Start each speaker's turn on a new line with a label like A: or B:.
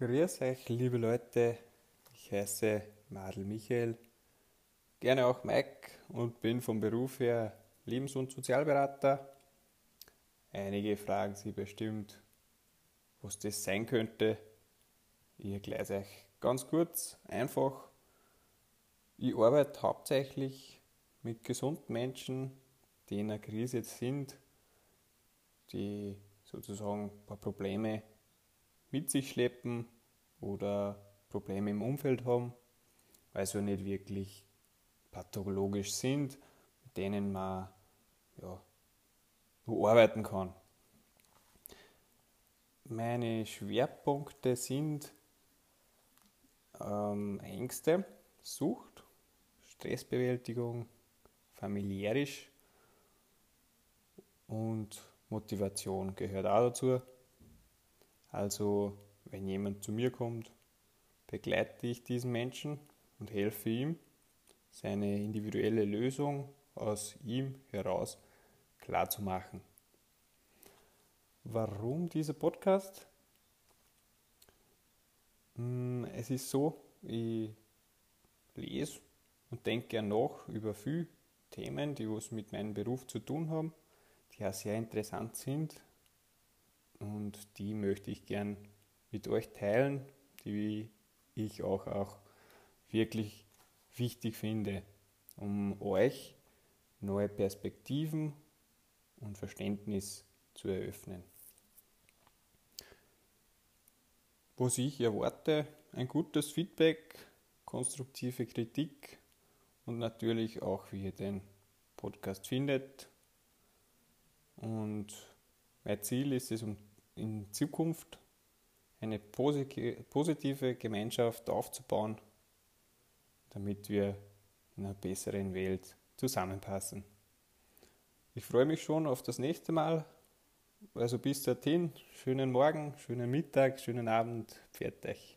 A: Grüß euch, liebe Leute. Ich heiße Madel Michael, gerne auch Mike und bin vom Beruf her Lebens- und Sozialberater. Einige fragen sich bestimmt, was das sein könnte. Ich erkläre euch ganz kurz, einfach. Ich arbeite hauptsächlich mit gesunden Menschen, die in einer Krise sind, die sozusagen ein paar Probleme mit sich schleppen oder Probleme im Umfeld haben, weil sie nicht wirklich pathologisch sind, mit denen man ja, arbeiten kann. Meine Schwerpunkte sind ähm, Ängste, Sucht, Stressbewältigung, familiärisch und Motivation gehört auch dazu. Also, wenn jemand zu mir kommt, begleite ich diesen Menschen und helfe ihm, seine individuelle Lösung aus ihm heraus klarzumachen. Warum dieser Podcast? Hm, es ist so, ich lese und denke gern nach über viele Themen, die was mit meinem Beruf zu tun haben, die auch sehr interessant sind und die möchte ich gern mit euch teilen, die ich auch, auch wirklich wichtig finde, um euch neue Perspektiven und Verständnis zu eröffnen. Was ich erwarte, ein gutes Feedback, konstruktive Kritik und natürlich auch, wie ihr den Podcast findet. Und mein Ziel ist es, um in Zukunft eine positive Gemeinschaft aufzubauen, damit wir in einer besseren Welt zusammenpassen. Ich freue mich schon auf das nächste Mal. Also bis dorthin, schönen Morgen, schönen Mittag, schönen Abend, pfiat euch.